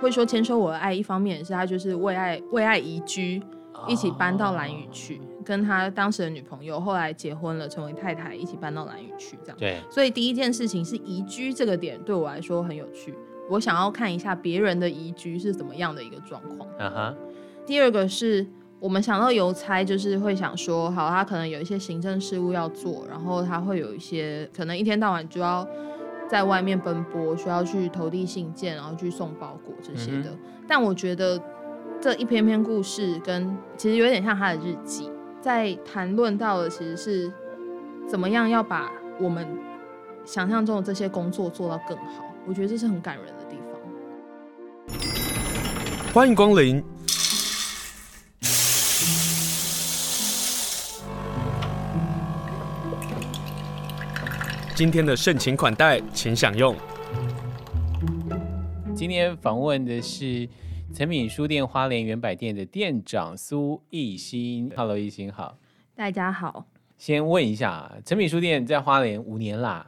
会说签收我的爱，一方面是他就是为爱为爱移居，一起搬到蓝屿去，跟他当时的女朋友后来结婚了，成为太太，一起搬到蓝屿去这样。对，所以第一件事情是移居这个点对我来说很有趣，我想要看一下别人的移居是怎么样的一个状况。嗯哼。第二个是。我们想到邮差，就是会想说，好，他可能有一些行政事务要做，然后他会有一些可能一天到晚就要在外面奔波，需要去投递信件，然后去送包裹这些的。嗯、但我觉得这一篇篇故事跟其实有点像他的日记，在谈论到的其实是怎么样要把我们想象中的这些工作做到更好。我觉得这是很感人的地方。欢迎光临。今天的盛情款待，请享用。今天访问的是诚品书店花莲原百店的店长苏艺兴。Hello，艺兴好。大家好。先问一下，诚品书店在花莲五年啦。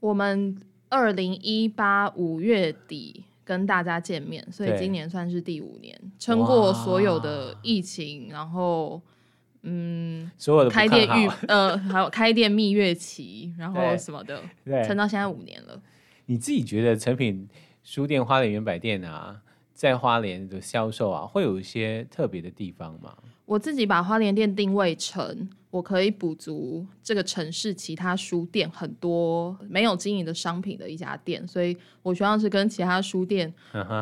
我们二零一八五月底跟大家见面，所以今年算是第五年，撑过所有的疫情，然后。嗯，所有的开店预呃，还有开店蜜月期，然后什么的，对，撑到现在五年了。你自己觉得成品书店花莲原百店啊，在花莲的销售啊，会有一些特别的地方吗？我自己把花莲店定位成我可以补足这个城市其他书店很多没有经营的商品的一家店，所以我希望是跟其他书店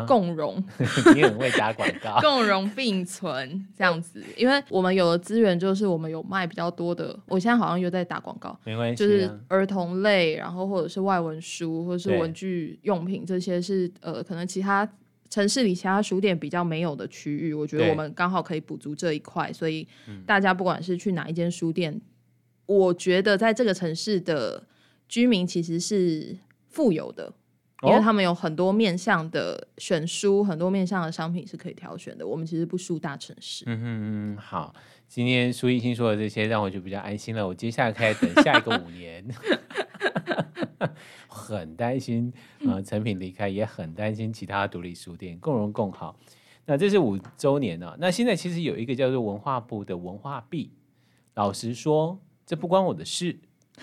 共荣。你很会打广告，共荣并存这样子，因为我们有的资源就是我们有卖比较多的，我现在好像又在打广告，没关系，就是儿童类，然后或者是外文书，或者是文具用品，这些是呃可能其他。城市里其他书店比较没有的区域，我觉得我们刚好可以补足这一块，所以大家不管是去哪一间书店，嗯，我觉得在这个城市的居民其实是富有的，因为他们有很多面向的选书，很多面向的商品是可以挑选的。我们其实不输大城市。嗯嗯嗯，好，今天苏奕欣说的这些让我就比较安心了。我接下来开始等下一个五年。很担心啊，诚、呃、品离开，也很担心其他独立书店共荣共好。那这是五周年啊，那现在其实有一个叫做文化部的文化币。老实说，这不关我的事，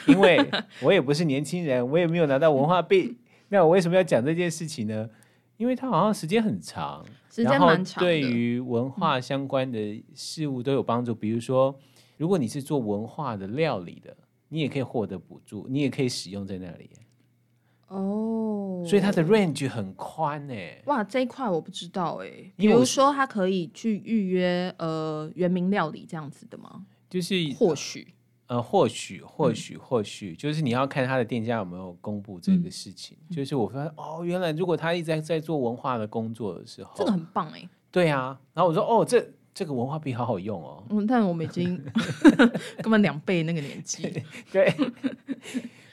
因为 我也不是年轻人，我也没有拿到文化币。那我为什么要讲这件事情呢？因为它好像时间很长，时间蛮长，对于文化相关的事物都有帮助。比如说，如果你是做文化的料理的。你也可以获得补助，你也可以使用在那里哦，所以它的 range 很宽呢。哇，这一块我不知道哎。比如说，他可以去预约呃原名料理这样子的吗？就是或许呃或许或许或许，就是你要看他的店家有没有公布这个事情。嗯、就是我发现哦，原来如果他一直在在做文化的工作的时候，这个很棒哎。对啊，然后我说哦这。这个文化币好好用哦，嗯，但我们已经 根本两倍那个年纪。对，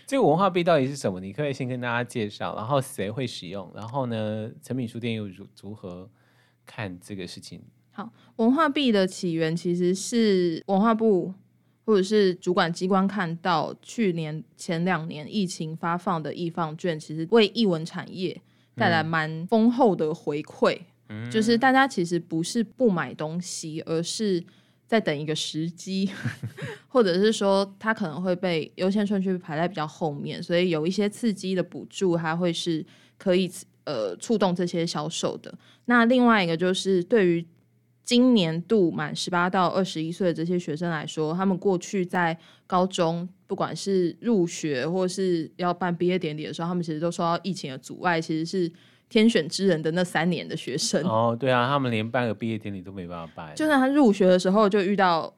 这个文化币到底是什么？你可以先跟大家介绍，然后谁会使用？然后呢，成品书店又如如何看这个事情？好，文化币的起源其实是文化部或者是主管机关看到去年前两年疫情发放的艺 FUN 券，其实为艺文产业带来蛮丰厚的回馈。嗯就是大家其实不是不买东西，而是在等一个时机，或者是说它可能会被优先顺序排在比较后面，所以有一些刺激的补助，它会是可以呃触动这些销售的。那另外一个就是对于今年度满十八到二十一岁的这些学生来说，他们过去在高中不管是入学或是要办毕业典礼的时候，他们其实都受到疫情的阻碍，其实是。天选之人的那三年的学生哦，对啊，他们连办个毕业典礼都没办法办。就算他入学的时候就遇到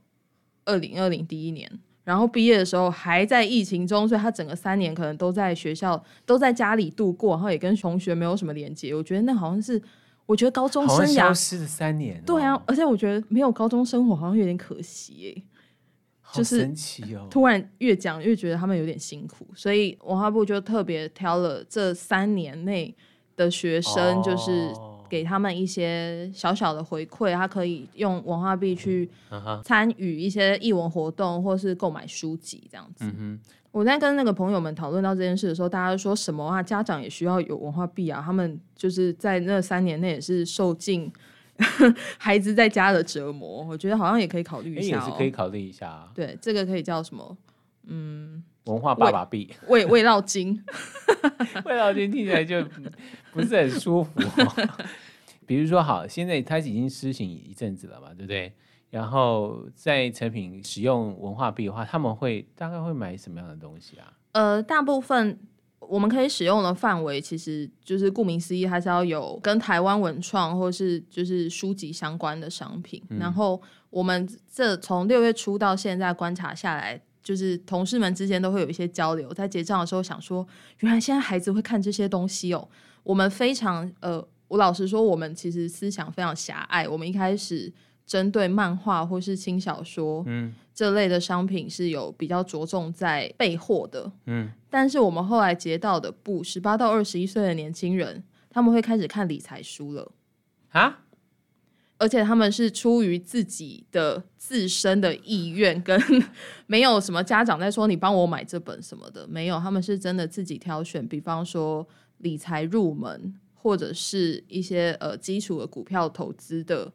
二零二零第一年，然后毕业的时候还在疫情中，所以他整个三年可能都在学校，都在家里度过，然后也跟同学没有什么连接。我觉得那好像是，我觉得高中生涯消失了三年。对啊，而且我觉得没有高中生活好像有点可惜哎，就是神奇哦。突然越讲越觉得他们有点辛苦，所以文化部就特别挑了这三年内。的学生就是给他们一些小小的回馈，他可以用文化币去参与一些艺文活动，或是购买书籍这样子。我在跟那个朋友们讨论到这件事的时候，大家说什么啊？家长也需要有文化币啊！他们就是在那三年内也是受尽 孩子在家的折磨。我觉得好像也可以考虑一下、哦，也是可以考虑一下、啊。对，这个可以叫什么？嗯，文化爸爸币，味味道精，味道精听起来就不是很舒服、哦。比如说，好，现在它已经施行一阵子了嘛，对不对？然后在成品使用文化币的话，他们会大概会买什么样的东西啊？呃，大部分我们可以使用的范围，其实就是顾名思义，还是要有跟台湾文创或是就是书籍相关的商品。嗯、然后我们这从六月初到现在观察下来，就是同事们之间都会有一些交流。在结账的时候想说，原来现在孩子会看这些东西哦。我们非常呃。我老实说，我们其实思想非常狭隘。我们一开始针对漫画或是轻小说，嗯，这类的商品是有比较着重在备货的，嗯。但是我们后来接到的，不，十八到二十一岁的年轻人，他们会开始看理财书了啊！而且他们是出于自己的自身的意愿，跟 没有什么家长在说你帮我买这本什么的，没有，他们是真的自己挑选。比方说理财入门。或者是一些呃基础的股票投资的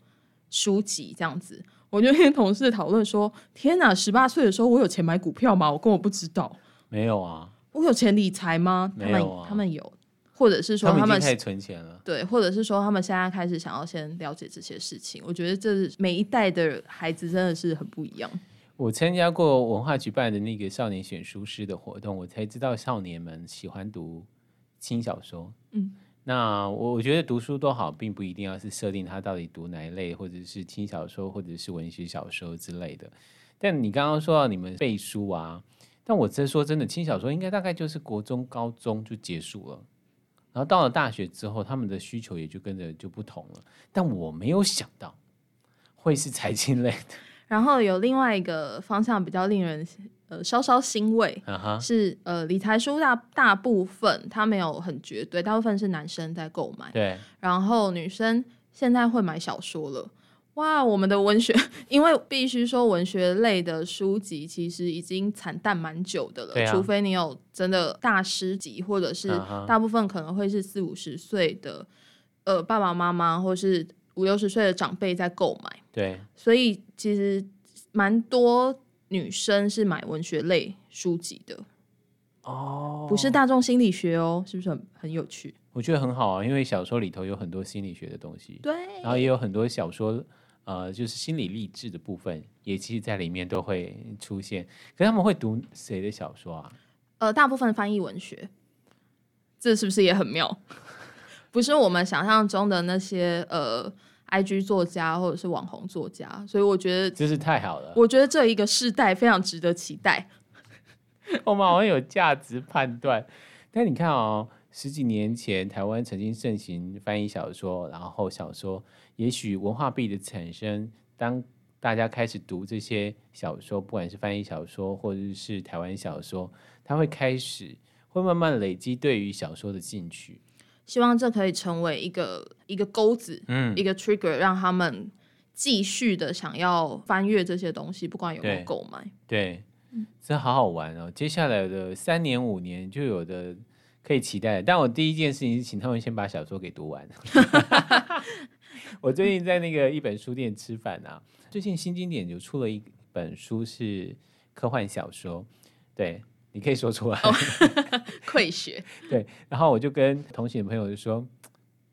书籍这样子，我就跟同事讨论说：“天哪，十八岁的时候我有钱买股票吗？我根本不知道。”没有啊，我有钱理财吗？没有啊，他们他们有，或者是说他们，他们开始存钱了，对，或者是说他们现在开始想要先了解这些事情。我觉得这是每一代的孩子真的是很不一样。我参加过文化举办的那个少年选书师的活动，我才知道少年们喜欢读轻小说。嗯。那我我觉得读书多好，并不一定要是设定他到底读哪一类，或者是轻小说，或者是文学小说之类的。但你刚刚说到你们背书啊，但我真说真的，轻小说应该大概就是国中、高中就结束了，然后到了大学之后，他们的需求也就跟着就不同了。但我没有想到会是财经类的。然后有另外一个方向比较令人。呃，稍稍欣慰，uh huh. 是呃，理财书大大部分它没有很绝对，大部分是男生在购买，对，然后女生现在会买小说了。哇，我们的文学，因为必须说文学类的书籍其实已经惨淡蛮久的了，啊、除非你有真的大师级，或者是大部分可能会是四五十岁的呃爸爸妈妈，或是五六十岁的长辈在购买，对，所以其实蛮多。女生是买文学类书籍的哦，不是大众心理学哦，是不是很很有趣？我觉得很好啊，因为小说里头有很多心理学的东西，对，然后也有很多小说，呃，就是心理励志的部分，也其实在里面都会出现。可是他们会读谁的小说啊？呃，大部分翻译文学，这是不是也很妙？不是我们想象中的那些呃。IG 作家或者是网红作家，所以我觉得真是太好了。我觉得这一个世代非常值得期待。我们好像有价值判断，但你看哦，十几年前台湾曾经盛行翻译小说，然后小说也许文化币的产生，当大家开始读这些小说，不管是翻译小说或者是台湾小说，他会开始会慢慢累积对于小说的兴趣。希望这可以成为一个一个钩子，嗯，一个 trigger，让他们继续的想要翻阅这些东西，不管有没有购买。对，这好好玩哦！接下来的三年五年就有的可以期待。但我第一件事情是请他们先把小说给读完。我最近在那个一本书店吃饭啊，最近新经典就出了一本书是科幻小说，对。你可以说出来，溃血。对，然后我就跟同行的朋友就说，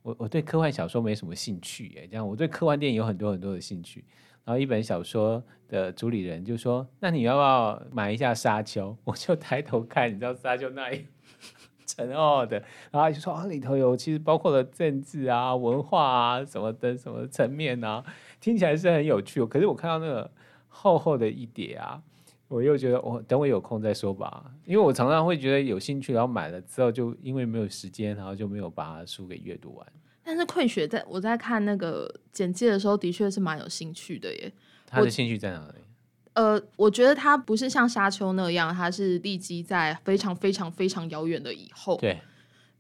我我对科幻小说没什么兴趣，哎，这样我对科幻电影有很多很多的兴趣。然后一本小说的主理人就说，那你要不要买一下《沙丘》？我就抬头看，你知道《沙丘》那一 沉奥的，然后他就说啊，里头有其实包括了政治啊、文化啊什么的什么层面啊，听起来是很有趣。可是我看到那个厚厚的一叠啊。我又觉得，我等我有空再说吧，因为我常常会觉得有兴趣，然后买了之后就因为没有时间，然后就没有把书给阅读完。但是困学在我在看那个简介的时候，的确是蛮有兴趣的耶。他的兴趣在哪里？呃，我觉得它不是像沙丘那样，它是立基在非常非常非常遥远的以后，对，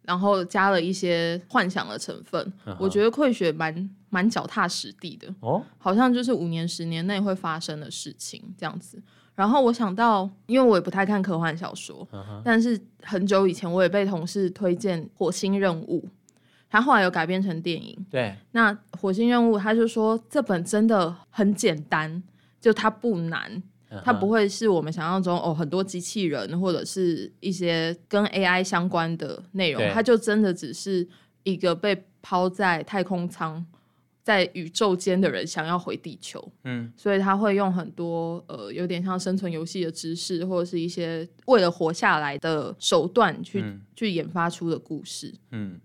然后加了一些幻想的成分。我觉得溃血蛮蛮脚踏实地的哦，好像就是五年十年内会发生的事情这样子。然后我想到，因为我也不太看科幻小说，但是很久以前我也被同事推荐《火星任务》，他后来有改编成电影。对，那《火星任务》他就说这本真的很简单，就它不难，它不会是我们想象中哦很多机器人或者是一些跟 AI 相关的内容，它就真的只是一个被抛在太空舱。在宇宙间的人想要回地球，嗯，所以他会用很多呃，有点像生存游戏的知识，或者是一些为了活下来的手段去、嗯、去研发出的故事，嗯，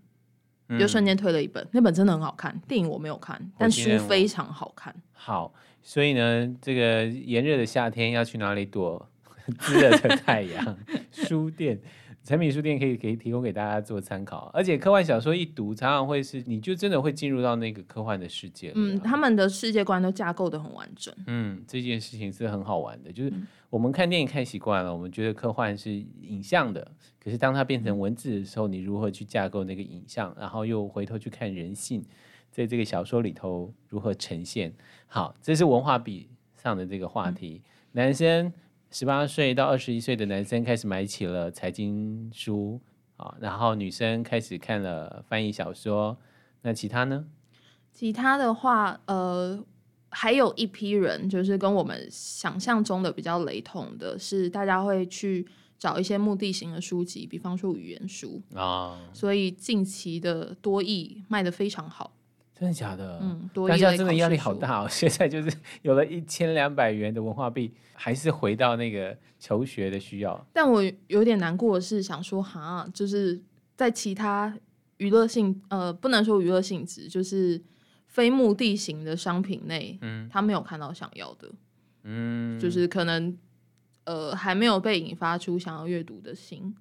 嗯就瞬间推了一本，那本真的很好看，电影我没有看，但书非常好看。好，所以呢，这个炎热的夏天要去哪里躲 炙热的太阳？书店。产品书店可以给提供给大家做参考，而且科幻小说一读，常常会是你就真的会进入到那个科幻的世界。嗯，他们的世界观都架构的很完整。嗯，这件事情是很好玩的，就是我们看电影看习惯了，我们觉得科幻是影像的，可是当它变成文字的时候，你如何去架构那个影像，然后又回头去看人性，在这个小说里头如何呈现？好，这是文化比上的这个话题，嗯、男生。十八岁到二十一岁的男生开始买起了财经书啊，然后女生开始看了翻译小说。那其他呢？其他的话，呃，还有一批人，就是跟我们想象中的比较雷同的，是大家会去找一些目的型的书籍，比方说语言书啊。所以近期的多义卖的非常好。真的假的？嗯，大家真的压力好大哦。现在就是有了一千两百元的文化币，还是回到那个求学的需要。但我有点难过的是，想说哈，就是在其他娱乐性呃，不能说娱乐性质，就是非目的型的商品内，嗯，他没有看到想要的，嗯，就是可能呃还没有被引发出想要阅读的心，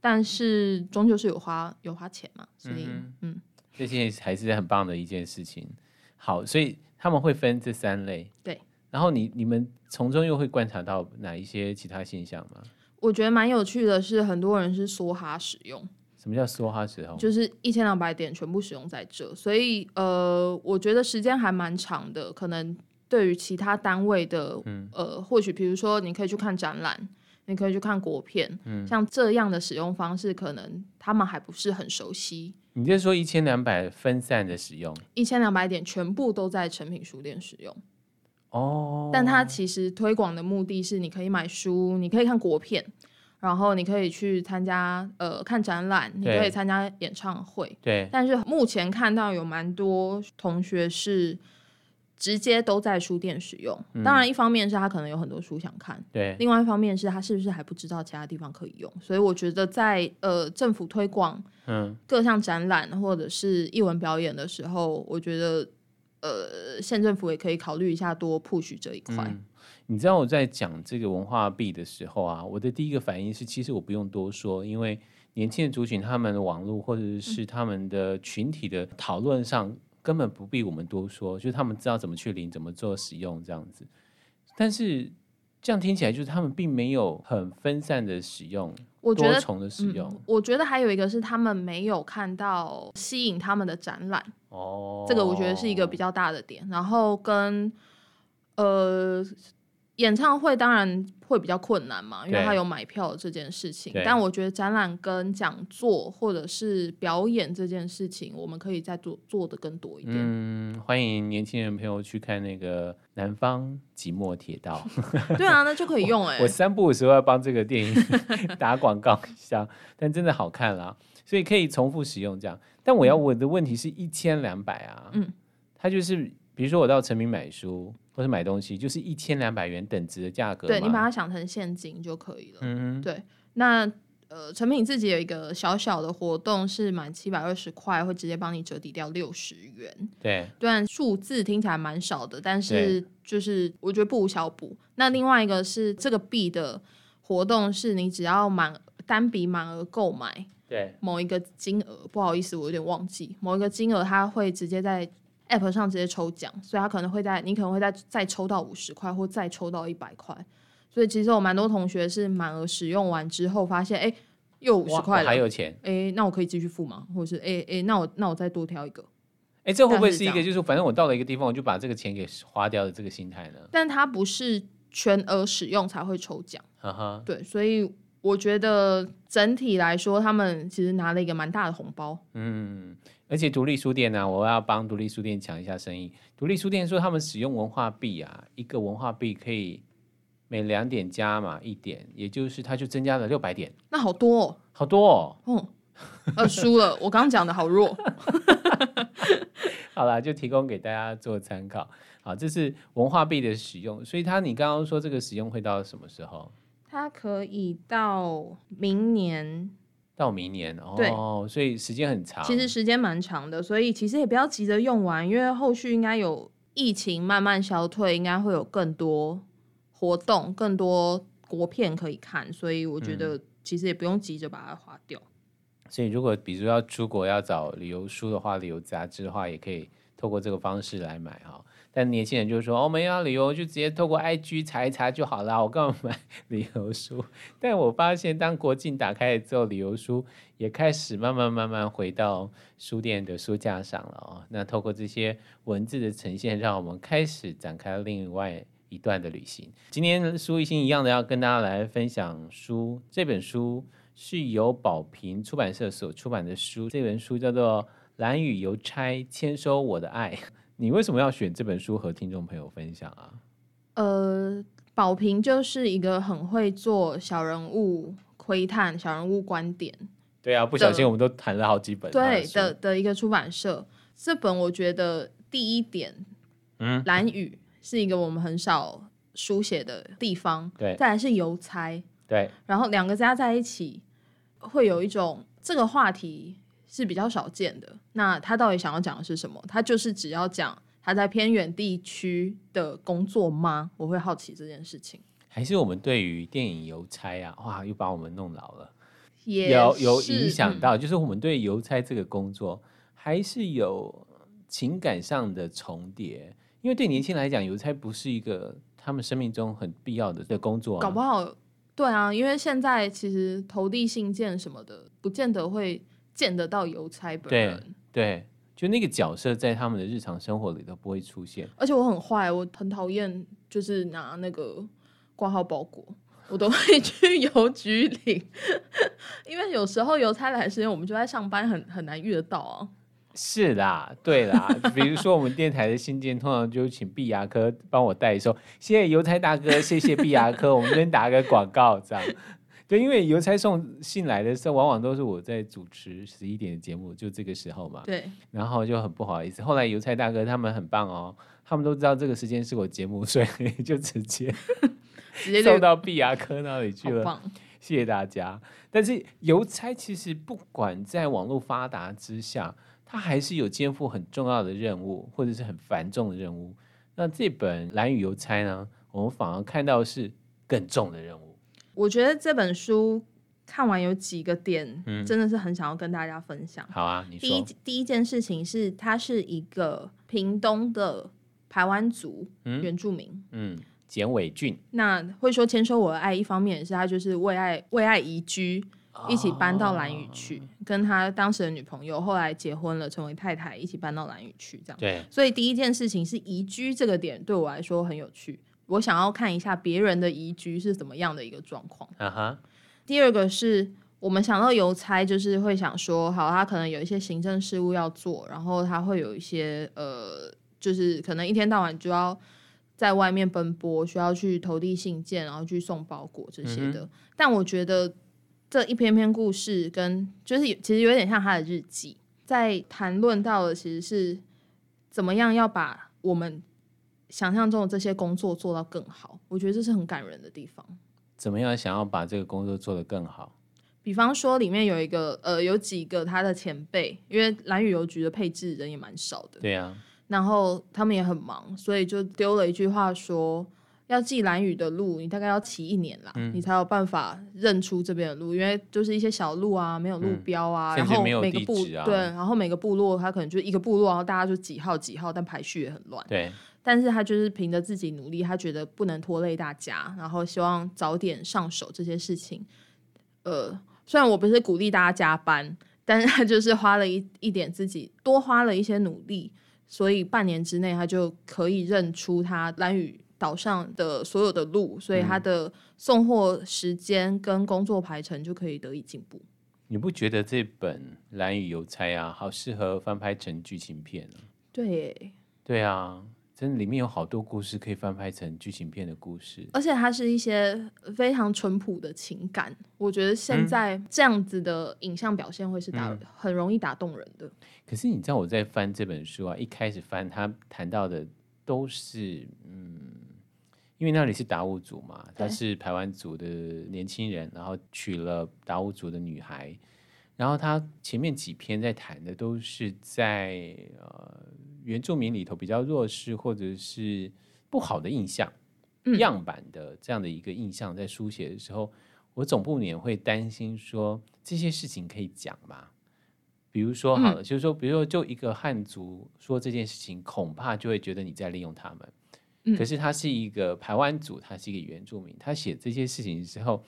但是终究是有花有花钱嘛，所以嗯。嗯这些还是很棒的一件事情。好，所以他们会分这三类。对。然后你你们从中又会观察到哪一些其他现象吗？我觉得蛮有趣的是，很多人是梭哈使用。什么叫梭哈使用？就是一千两百点全部使用在这，所以呃，我觉得时间还蛮长的。可能对于其他单位的，嗯、呃，或许比如说你可以去看展览，你可以去看国片，嗯，像这样的使用方式，可能他们还不是很熟悉。你就说一千两百分散的使用，一千两百点全部都在成品书店使用哦。但它其实推广的目的是，你可以买书，你可以看国片，然后你可以去参加呃看展览，你可以参加演唱会。对。但是目前看到有蛮多同学是。直接都在书店使用，当然一方面是他可能有很多书想看，对、嗯，另外一方面是他是不是还不知道其他地方可以用，所以我觉得在呃政府推广嗯。各项展览或者是艺文表演的时候，我觉得呃县政府也可以考虑一下多 push 这一块、嗯。你知道我在讲这个文化币的时候啊，我的第一个反应是，其实我不用多说，因为年轻的族群他们的网络或者是他们的群体的讨论上。根本不必我们多说，就是他们知道怎么去领，怎么做使用这样子。但是这样听起来，就是他们并没有很分散的使用，我觉得多重的使用、嗯。我觉得还有一个是他们没有看到吸引他们的展览哦，这个我觉得是一个比较大的点。然后跟呃。演唱会当然会比较困难嘛，因为他有买票这件事情。但我觉得展览跟讲座或者是表演这件事情，我们可以再做做的更多一点。嗯，欢迎年轻人朋友去看那个《南方寂寞铁道》。对啊，那就可以用哎、欸。我三步的时候要帮这个电影 打广告一下，但真的好看啦，所以可以重复使用这样。但我要问的问题是一千两百啊，嗯，它就是比如说我到成品买书。或是买东西，就是一千两百元等值的价格。对，你把它想成现金就可以了。嗯对。那呃，陈品自己有一个小小的活动，是满七百二十块会直接帮你折抵掉六十元。对。虽然数字听起来蛮少的，但是就是我觉得不无小补。那另外一个是这个币的活动，是你只要满单笔满额购买，对某一个金额，不好意思，我有点忘记某一个金额，它会直接在。App 上直接抽奖，所以他可能会在你可能会再再抽到五十块，或再抽到一百块。所以其实我蛮多同学是满额使用完之后，发现哎，又五十块了，还有钱，哎，那我可以继续付吗？或者是哎哎，那我那我再多挑一个。哎，这会不会是一个就是反正我到了一个地方，我就把这个钱给花掉的这个心态呢？但它不是全额使用才会抽奖。哈哈，对，所以我觉得整体来说，他们其实拿了一个蛮大的红包。嗯，而且独立书店呢、啊，我要帮独立书店抢一下生意。独立书店说他们使用文化币啊，一个文化币可以每两点加码一点，也就是它就增加了六百点。那好多哦，好多哦。嗯，呃，输了，我刚刚讲的好弱。好了，就提供给大家做参考。好，这是文化币的使用，所以它你刚刚说这个使用会到什么时候？它可以到明年，到明年哦，对所以时间很长。其实时间蛮长的，所以其实也不要急着用完，因为后续应该有疫情慢慢消退，应该会有更多活动、更多国片可以看，所以我觉得其实也不用急着把它划掉。嗯。所以如果比如要出国要找旅游书的话、旅游杂志的话，也可以透过这个方式来买哈。但年轻人就说：“哦，我们要旅游就直接透过 IG 查一查就好了，我干嘛买 旅游书？”但我发现，当国境打开之后，旅游书也开始慢慢慢慢回到书店的书架上了哦。那透过这些文字的呈现，让我们开始展开另外一段的旅行。今天书艺兴一样的要跟大家来分享书，这本书是由宝瓶出版社所出版的书，这本书叫做《蓝雨邮差签收我的爱》。你为什么要选这本书和听众朋友分享啊？呃，宝平就是一个很会做小人物窥探、小人物观点。对啊，不小心我们都谈了好几本。对的的一个出版社，这本我觉得第一点，嗯，蓝雨是一个我们很少书写的地方。对，再来是邮差。对，然后两个加在一起，会有一种这个话题。是比较少见的。那他到底想要讲的是什么？他就是只要讲他在偏远地区的工作吗？我会好奇这件事情。还是我们对于电影邮差啊，哇，又把我们弄老了，也有有影响到，嗯、就是我们对邮差这个工作还是有情感上的重叠。因为对年轻人来讲，邮差不是一个他们生命中很必要的的工作、啊。搞不好，对啊，因为现在其实投递信件什么的，不见得会。见得到邮差本人，对对，就那个角色在他们的日常生活里都不会出现。而且我很坏，我很讨厌就是拿那个挂号包裹，我都会 去邮局领，因为有时候邮差来的时间我们就在上班很，很很难遇得到啊。是啦，对啦，比如说我们电台的信件，通常就请毕牙科帮我代收，谢谢邮差大哥，谢谢毕牙科，我们先打个广告这样。对，因为邮差送信来的时候，往往都是我在主持十一点的节目，就这个时候嘛。对。然后就很不好意思。后来邮差大哥他们很棒哦，他们都知道这个时间是我节目，所以 就直接 直接送到毕牙科那里去了。谢谢大家。但是邮差其实不管在网络发达之下，他还是有肩负很重要的任务，或者是很繁重的任务。那这本《蓝雨邮差》呢，我们反而看到是更重的任务。我觉得这本书看完有几个点，真的是很想要跟大家分享。嗯、好啊，你。第一第一件事情是，他是一个屏东的排湾族原住民，嗯，简伟俊。那会说签收我的爱，一方面也是他就是为爱为爱移居，一起搬到兰屿去，哦，跟他当时的女朋友后来结婚了，成为太太，一起搬到兰屿去，这样。对。所以第一件事情是移居这个点对我来说很有趣。我想要看一下别人的移居是怎么样的一个状况。Uh -huh. 第二个是我们想到邮差，就是会想说，好，他可能有一些行政事务要做，然后他会有一些呃，就是可能一天到晚就要在外面奔波，需要去投递信件，然后去送包裹这些的。Uh. 但我觉得这一篇篇故事跟就是其实有点像他的日记，在谈论到的其实是怎么样要把我们。想象中的这些工作做到更好，我觉得这是很感人的地方。怎么样想要把这个工作做得更好？比方说，里面有一个呃，有几个他的前辈，因为蓝屿邮局的配置人也蛮少的，对呀、啊。然后他们也很忙，所以就丢了一句话说：要记蓝屿的路，你大概要骑一年啦、嗯，你才有办法认出这边的路，因为就是一些小路啊，没有路标啊，嗯、然后每个部、啊、对，然后每个部落它可能就一个部落，然后大家就几号几号，但排序也很乱，对。但是他就是凭着自己努力，他觉得不能拖累大家，然后希望早点上手这些事情。呃，虽然我不是鼓励大家加班，但是他就是花了一一点自己多花了一些努力，所以半年之内他就可以认出他蓝屿岛上的所有的路，所以他的送货时间跟工作排程就可以得以进步。你不觉得这本《蓝雨邮差》啊，好适合翻拍成剧情片啊？对，对啊，真的里面有好多故事可以翻拍成剧情片的故事，而且它是一些非常淳朴的情感。我觉得现在这样子的影像表现会是打、嗯、很容易打动人的。可是你知道我在翻这本书啊，一开始翻他谈到的都是嗯，因为那里是达悟族嘛，他是台湾族的年轻人，然后娶了达悟族的女孩，然后他前面几篇在谈的都是在呃原住民里头比较弱势或者是不好的印象、嗯、样板的这样的一个印象，在书写的时候，我总不免会担心说这些事情可以讲吗？比如说好了，嗯、就是说，比如说，就一个汉族说这件事情，恐怕就会觉得你在利用他们。嗯、可是他是一个排湾族，他是一个原住民，他写这些事情的时候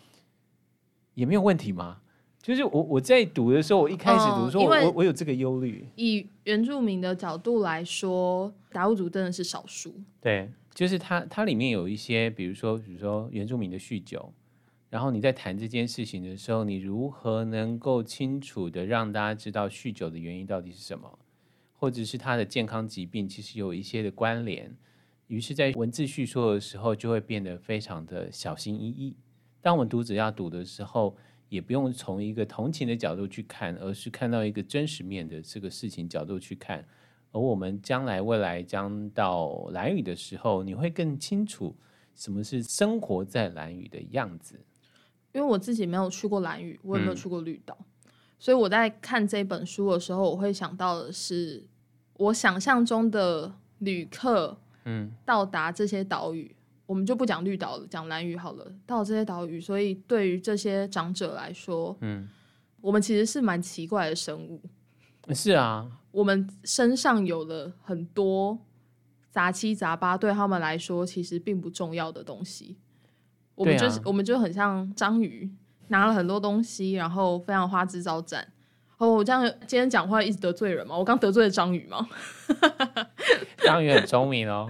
也没有问题吗？就是我我在读的时候，我一开始读说，我我有这个忧虑。以原住民的角度来说，达悟族真的是少数。对，就是它它里面有一些，比如说比如说原住民的酗酒。然后你在谈这件事情的时候，你如何能够清楚的让大家知道酗酒的原因到底是什么，或者是他的健康疾病其实有一些的关联。于是，在文字叙说的时候，就会变得非常的小心翼翼。当我们读者要读的时候，也不用从一个同情的角度去看，而是看到一个真实面的这个事情角度去看。而我们将来未来将到蓝屿的时候，你会更清楚什么是生活在蓝屿的样子。因为我自己没有去过蓝屿，我也没有去过绿岛，嗯、所以我在看这本书的时候，我会想到的是我想象中的旅客，嗯，到达这些岛屿，嗯、我们就不讲绿岛了，讲蓝屿好了。到这些岛屿，所以对于这些长者来说，嗯，我们其实是蛮奇怪的生物。是啊，我们身上有了很多杂七杂八，对他们来说其实并不重要的东西。我们就是，啊、我们就很像章鱼，拿了很多东西，然后非常花枝招展。哦，我这样今天讲话一直得罪人吗？我刚得罪了章鱼吗？章鱼很聪明哦。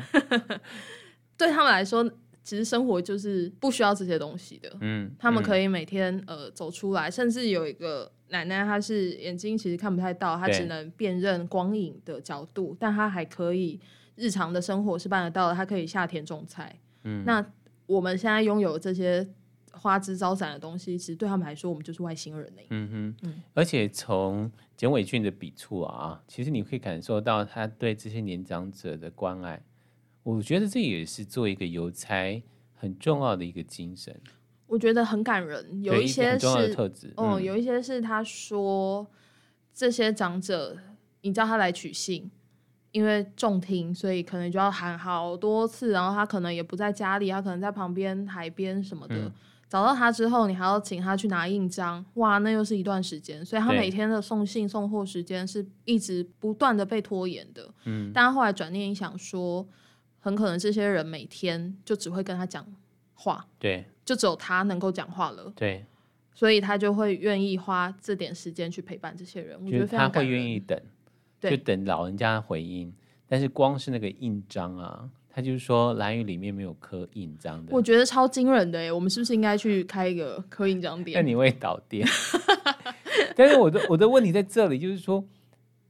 对他们来说，其实生活就是不需要这些东西的。嗯，他们可以每天呃走出来，甚至有一个奶奶，她是眼睛其实看不太到，她只能辨认光影的角度，但她还可以日常的生活是办得到的。她可以下田种菜。嗯，那。我们现在拥有这些花枝招展的东西，其实对他们来说，我们就是外星人呢。嗯哼，嗯，而且从简伟俊的笔触啊，其实你可以感受到他对这些年长者的关爱。我觉得这也是做一个邮差很重要的一个精神。我觉得很感人，有一些是的特质，哦、嗯，有一些是他说这些长者，你叫他来取信。因为重听，所以可能就要喊好多次，然后他可能也不在家里，他可能在旁边海边什么的。嗯、找到他之后，你还要请他去拿印章，哇，那又是一段时间。所以他每天的送信送货时间是一直不断的被拖延的。嗯，但他后来转念一想说，很可能这些人每天就只会跟他讲话，对，就只有他能够讲话了，对，所以他就会愿意花这点时间去陪伴这些人。我觉得他会愿意等。就等老人家的回应，但是光是那个印章啊，他就是说兰屿里面没有刻印章的。我觉得超惊人的耶，我们是不是应该去开一个刻印章店？那你会倒店？但是我的我的问题在这里，就是说，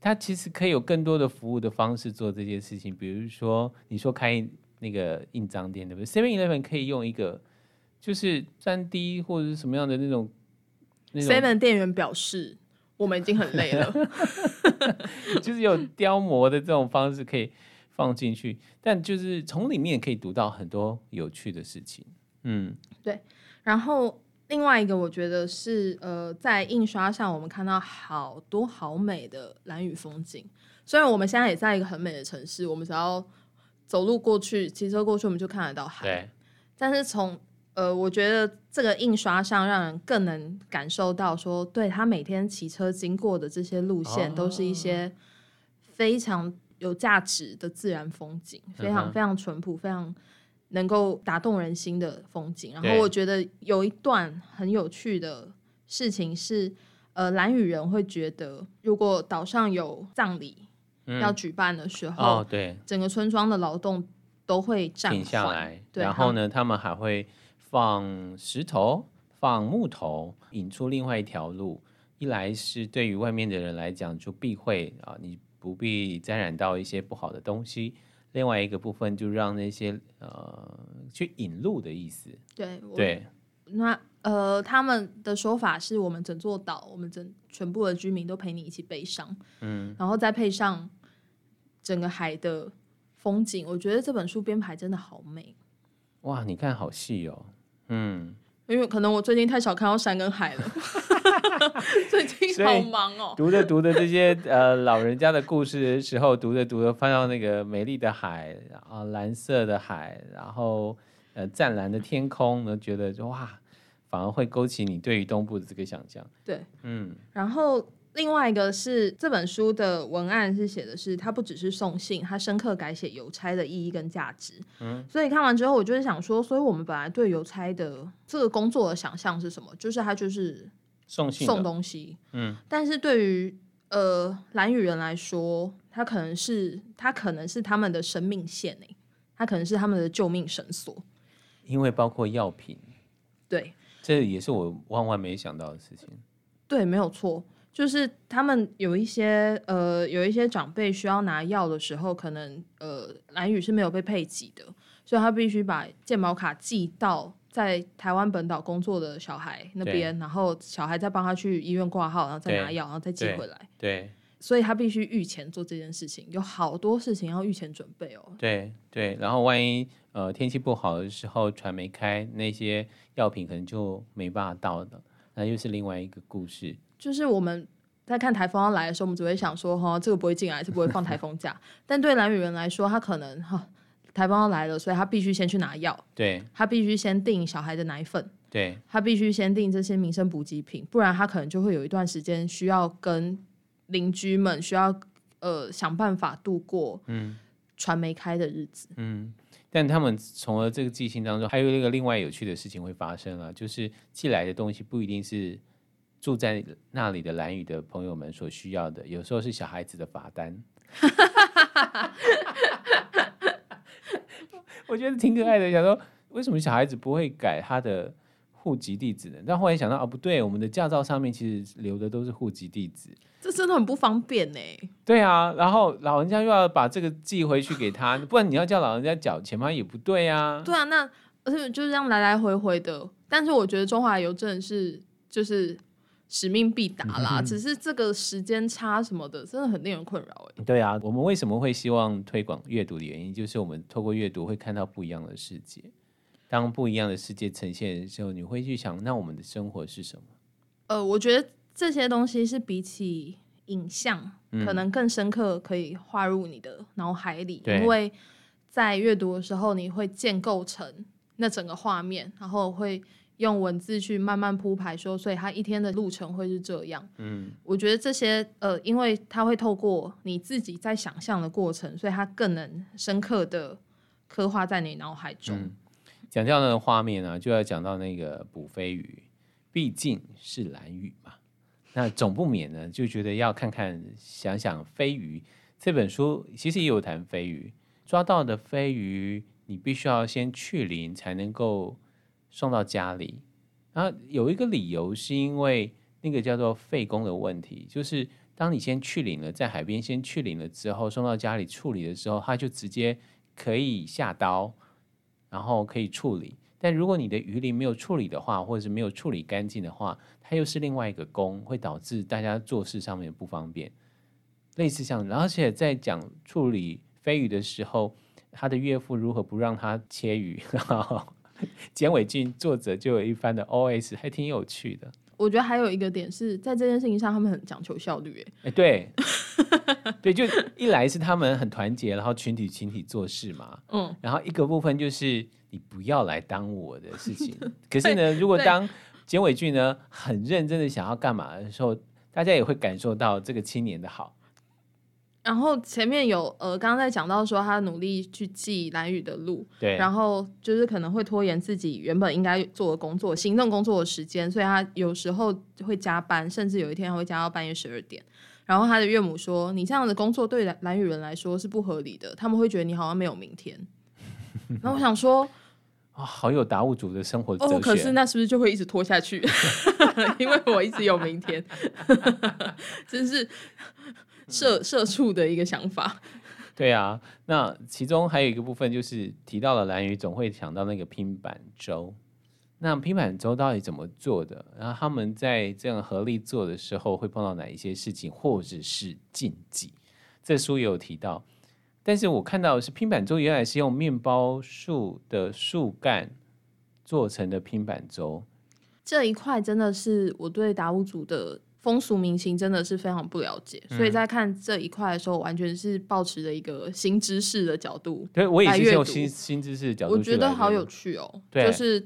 他其实可以有更多的服务的方式做这些事情，比如说你说开那个印章店，对不对？Seven Eleven 可以用一个就是三 D 或者是什么样的那种，Seven 店员表示。我们已经很累了，就是有雕模的这种方式可以放进去，但就是从里面可以读到很多有趣的事情。嗯，对。然后另外一个，我觉得是呃，在印刷上我们看到好多好美的蓝雨风景。虽然我们现在也在一个很美的城市，我们只要走路过去、骑车过去，我们就看得到海。对。但是从呃，我觉得这个印刷上让人更能感受到说，对，他每天骑车经过的这些路线，都是一些非常有价值的自然风景，非常非常淳朴，非常能够打动人心的风景。然后我觉得有一段很有趣的事情是，呃，兰屿人会觉得，如果岛上有葬礼要举办的时候，对，整个村庄的劳动都会暂停下来。对，然后呢，他们还会放石头、放木头，引出另外一条路。一来是对于外面的人来讲，就避讳啊，你不必沾染到一些不好的东西；另外一个部分就让那些呃去引路的意思。对对，那呃，他们的说法是我们整座岛，我们整全部的居民都陪你一起悲伤。嗯，然后再配上整个海的风景，我觉得这本书编排真的好美。哇，你看好细哦。嗯。因为可能我最近太少看到山跟海了，最近好忙哦。读着读着这些呃老人家的故事的时候，读着读着翻到那个美丽的海，然后蓝色的海，然后呃湛蓝的天空，呢觉得哇，反而会勾起你对于东部的这个想象。对，嗯，然后。另外一个是这本书的文案是写的是，它不只是送信，它深刻改写邮差的意义跟价值。嗯，所以看完之后，我就是想说，所以我们本来对邮差的这个工作的想象是什么？就是他就是送信送东西。嗯，但是对于呃兰屿人来说，他可能是他可能是他们的生命线诶，他可能是他们的救命绳索，因为包括药品。对，这也是我万万没想到的事情。对，没有错。就是他们有一些呃，有一些长辈需要拿药的时候，可能呃，兰屿是没有被配给的，所以他必须把健保卡寄到在台湾本岛工作的小孩那边，然后小孩再帮他去医院挂号，然后再拿药，然后再寄回来。对，所以他必须预前做这件事情，有好多事情要预前准备哦。对对，然后万一呃天气不好的时候，船没开，那些药品可能就没办法到的，那又是另外一个故事。就是我们在看台风要来的时候，我们只会想说，哈，这个不会进来，这个、不会放台风假。但对蓝屿人来说，他可能哈，台风要来了，所以他必须先去拿药。对，他必须先订小孩的奶粉。对，他必须先订这些民生补给品，不然他可能就会有一段时间需要跟邻居们需要呃想办法度过嗯船没开的日子。嗯，但他们从了这个寄信当中，还有一个另外有趣的事情会发生啊，就是寄来的东西不一定是。住在那里的蓝宇的朋友们所需要的，有时候是小孩子的罚单。我觉得挺可爱的，想说为什么小孩子不会改他的户籍地址呢？但后来想到，啊，不对，我们的驾照上面其实留的都是户籍地址，这真的很不方便呢。对啊，然后老人家又要把这个寄回去给他，不然你要叫老人家缴钱吗？也不对啊。对啊，那而且就是这样来来回回的。但是我觉得中华邮政是就是。使命必达啦，只是这个时间差什么的，真的很令人困扰哎。对啊，我们为什么会希望推广阅读的原因，就是我们透过阅读会看到不一样的世界。当不一样的世界呈现的时候，你会去想，那我们的生活是什么？呃，我觉得这些东西是比起影像，可能更深刻，可以划入你的脑海里。因为在阅读的时候，你会建构成那整个画面，然后会。用文字去慢慢铺排说，所以他一天的路程会是这样。嗯，我觉得这些呃，因为他会透过你自己在想象的过程，所以他更能深刻的刻画在你脑海中。嗯，讲这样的画面呢，就要讲到那个捕飞鱼，毕竟是蓝雨嘛，那总不免呢就觉得要看看想想飞鱼。这本书其实也有谈飞鱼，抓到的飞鱼，你必须要先去鳞才能够。送到家里，然后有一个理由是因为那个叫做费工的问题，就是当你先去领了，在海边先去领了之后，送到家里处理的时候，它就直接可以下刀，然后可以处理。但如果你的鱼鳞没有处理的话，或者是没有处理干净的话，它又是另外一个工，会导致大家做事上面不方便。类似像，而且在讲处理飞鱼的时候，他的岳父如何不让他切鱼？简伟俊作者就有一番的 OS，还挺有趣的。我觉得还有一个点是在这件事情上，他们很讲求效率。哎，对，对，就一来是他们很团结，然后群体群体做事嘛。嗯，然后一个部分就是你不要来耽误我的事情。可是呢，如果当简伟俊呢很认真的想要干嘛的时候，大家也会感受到这个青年的好。然后前面有呃，刚刚在讲到说他努力去记蓝宇的路，对，然后就是可能会拖延自己原本应该做的工作、行政工作的时间，所以他有时候会加班，甚至有一天还会加到半夜十二点。然后他的岳母说：“你这样的工作对兰兰屿人来说是不合理的，他们会觉得你好像没有明天。”然后我想说，啊、哦，好有达悟族的生活哲学。哦，可是那是不是就会一直拖下去？因为我一直有明天，真是社社畜的一个想法。对啊，那其中还有一个部分就是提到了蓝鱼，总会想到那个拼板舟。那拼板舟到底怎么做的？然后他们在这样合力做的时候，会碰到哪一些事情，或者是禁忌？这书也有提到。但是我看到的是拼板舟原来是用面包树的树干做成的拼板舟。这一块真的是我对达悟族的。风俗民情真的是非常不了解，嗯、所以在看这一块的时候，完全是抱持着一个新知识的角度。对，我也是用新新知识的角度。我觉得好有趣哦，对就是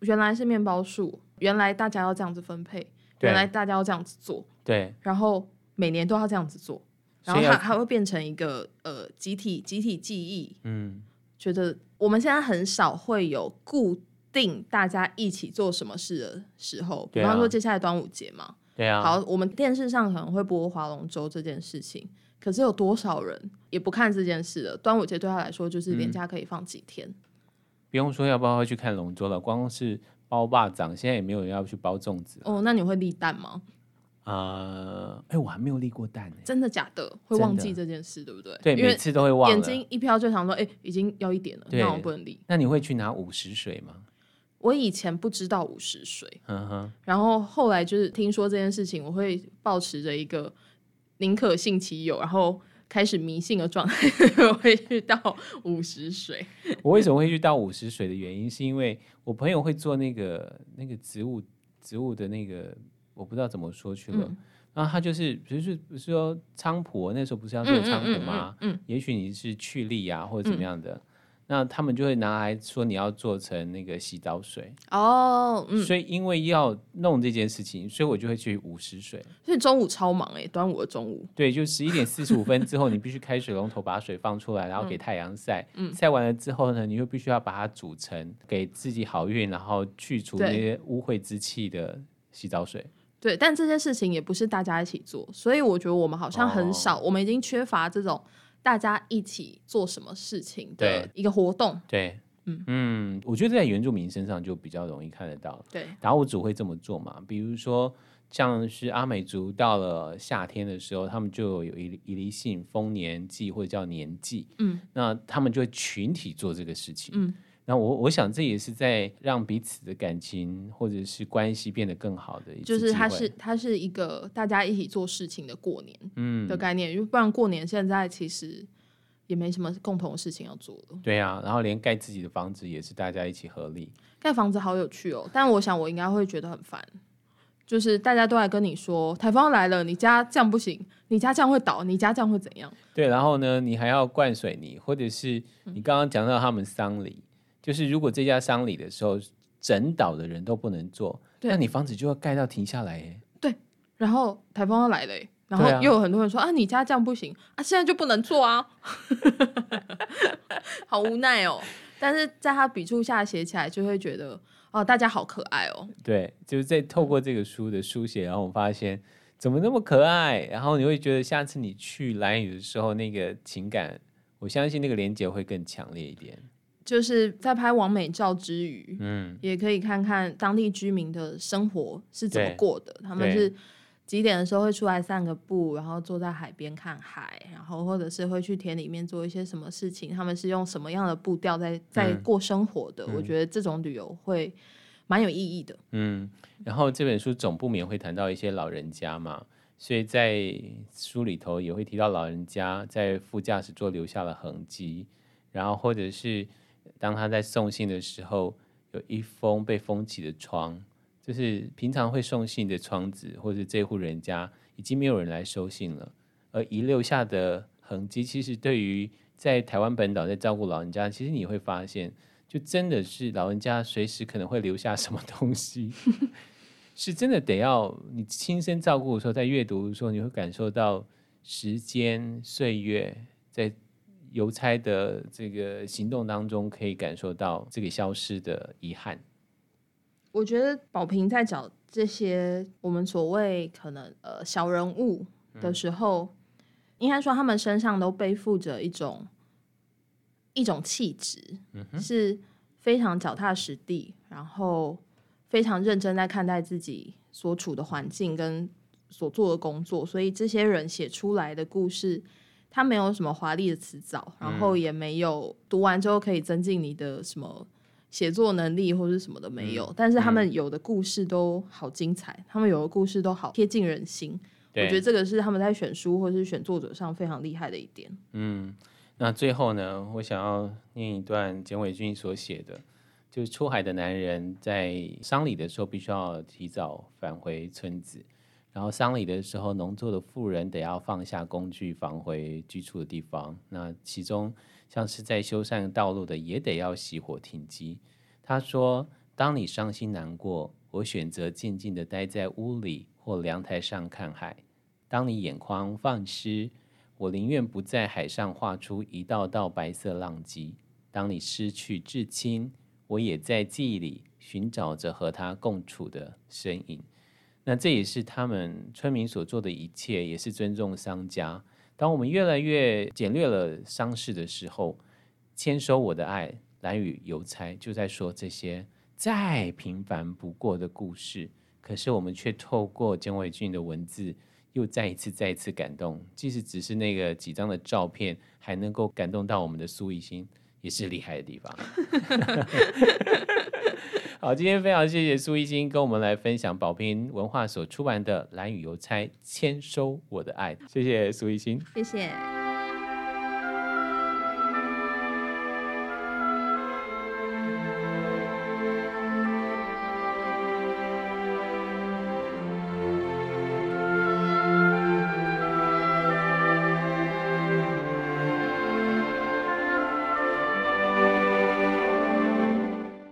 原来是面包树，原来大家要这样子分配，原来大家要这样子做，对，然后每年都要这样子做，然后它还会变成一个呃集体集体记忆。嗯，觉得我们现在很少会有固定大家一起做什么事的时候，比方说接下来端午节嘛。对啊，好，我们电视上可能会播划龙舟这件事情，可是有多少人也不看这件事了？端午节对他来说就是连假可以放几天，嗯、不用说要不要去看龙舟了，光是包霸掌，现在也没有人要去包粽子。哦，那你会立蛋吗？呃，哎，我还没有立过蛋呢。真的假的？会忘记这件事，对不对？对，每次都会忘。眼睛一飘就想说，哎，已经要一点了，那我不能立。那你会去拿五十水吗？我以前不知道五十岁，然后后来就是听说这件事情，我会保持着一个宁可信其有，然后开始迷信的状态，我会去到五十岁。我为什么会去到五十岁的原因，是因为我朋友会做那个那个植物植物的那个，我不知道怎么说去了。嗯、然后他就是，比如说不是说菖蒲，那时候不是要做菖蒲吗？嗯，嗯，嗯，嗯，也许你是去力啊，或者怎么样的。嗯那他们就会拿来说你要做成那个洗澡水哦，嗯，所以因为要弄这件事情，所以我就会去午时水。所以中午超忙哎，端午的中午。对，就十一点四十五分之后，你必须开水龙头把水放出来，然后给太阳晒。嗯，晒完了之后呢，你又必须要把它煮成给自己好运，然后去除那些污秽之气的洗澡水。对，但这件事情也不是大家一起做，所以我觉得我们好像很少，哦、我们已经缺乏这种。大家一起做什么事情的一个活动？对，对嗯嗯，我觉得在原住民身上就比较容易看得到。对，达悟族会这么做嘛？比如说，像是阿美族到了夏天的时候，他们就有一一例性丰年祭或者叫年祭。嗯，那他们就会群体做这个事情。嗯。那我我想这也是在让彼此的感情或者是关系变得更好的一，就是它是它是一个大家一起做事情的过年，嗯的概念，因为不然过年现在其实也没什么共同的事情要做了。对啊，然后连盖自己的房子也是大家一起合力盖房子，好有趣哦。但我想我应该会觉得很烦，就是大家都来跟你说台风来了，你家这样不行，你家这样会倒，你家这样会怎样？对，然后呢，你还要灌水泥，或者是你刚刚讲到他们丧礼。就是如果这家丧礼的时候，整岛的人都不能做，那你房子就要盖到停下来耶。对，然后台风要来了，然后又有很多人说啊，啊，你家这样不行啊，现在就不能做啊，好无奈哦。但是在他笔触下写起来，就会觉得哦，大家好可爱哦。对，就是在透过这个书的书写，然后我发现怎么那么可爱，然后你会觉得下次你去蓝屿的时候，那个情感，我相信那个连接会更强烈一点。就是在拍完美照之余，嗯，也可以看看当地居民的生活是怎么过的。他们是几点的时候会出来散个步，然后坐在海边看海，然后或者是会去田里面做一些什么事情。他们是用什么样的步调在在过生活的？嗯、我觉得这种旅游会蛮有意义的。嗯，然后这本书总不免会谈到一些老人家嘛，所以在书里头也会提到老人家在副驾驶座留下了痕迹，然后或者是。当他在送信的时候，有一封被封起的窗，就是平常会送信的窗子，或者这户人家已经没有人来收信了，而遗留下的痕迹，其实对于在台湾本岛在照顾老人家，其实你会发现，就真的是老人家随时可能会留下什么东西，是真的得要你亲身照顾的时候，在阅读的时候，你会感受到时间岁月在。邮差的这个行动当中，可以感受到这个消失的遗憾。我觉得宝平在找这些我们所谓可能呃小人物的时候，嗯、应该说他们身上都背负着一种一种气质，嗯，是非常脚踏实地，然后非常认真在看待自己所处的环境跟所做的工作，所以这些人写出来的故事，他没有什么华丽的辞藻，然后也没有读完之后可以增进你的什么写作能力或者什么的没有，嗯、但是他们有的故事都好精彩，嗯、他们有的故事都好贴近人心。我觉得这个是他们在选书或是选作者上非常厉害的一点。嗯，那最后呢，我想要念一段简伟俊所写的，就是出海的男人在丧礼的时候必须要提早返回村子，然后丧礼的时候，农作的妇人得要放下工具返回居住的地方。那其中像是在修缮道路的，也得要熄火停机。他说：“当你伤心难过，我选择静静的待在屋里。”或阳台上看海。当你眼眶放湿，我宁愿不在海上画出一道道白色浪迹。当你失去至亲，我也在记忆里寻找着和他共处的身影。那这也是他们村民所做的一切，也是尊重商家。当我们越来越简略了丧事的时候，签收我的爱，蓝雨邮差就在说这些再平凡不过的故事。可是我们却透过简伟俊的文字，又再一次、再一次感动。即使只是那个几张的照片，还能够感动到我们的苏一心，也是厉害的地方。好，今天非常谢谢苏一星跟我们来分享宝瓶文化所出版的《蓝雨邮差签收我的爱》，谢谢苏一星，谢谢。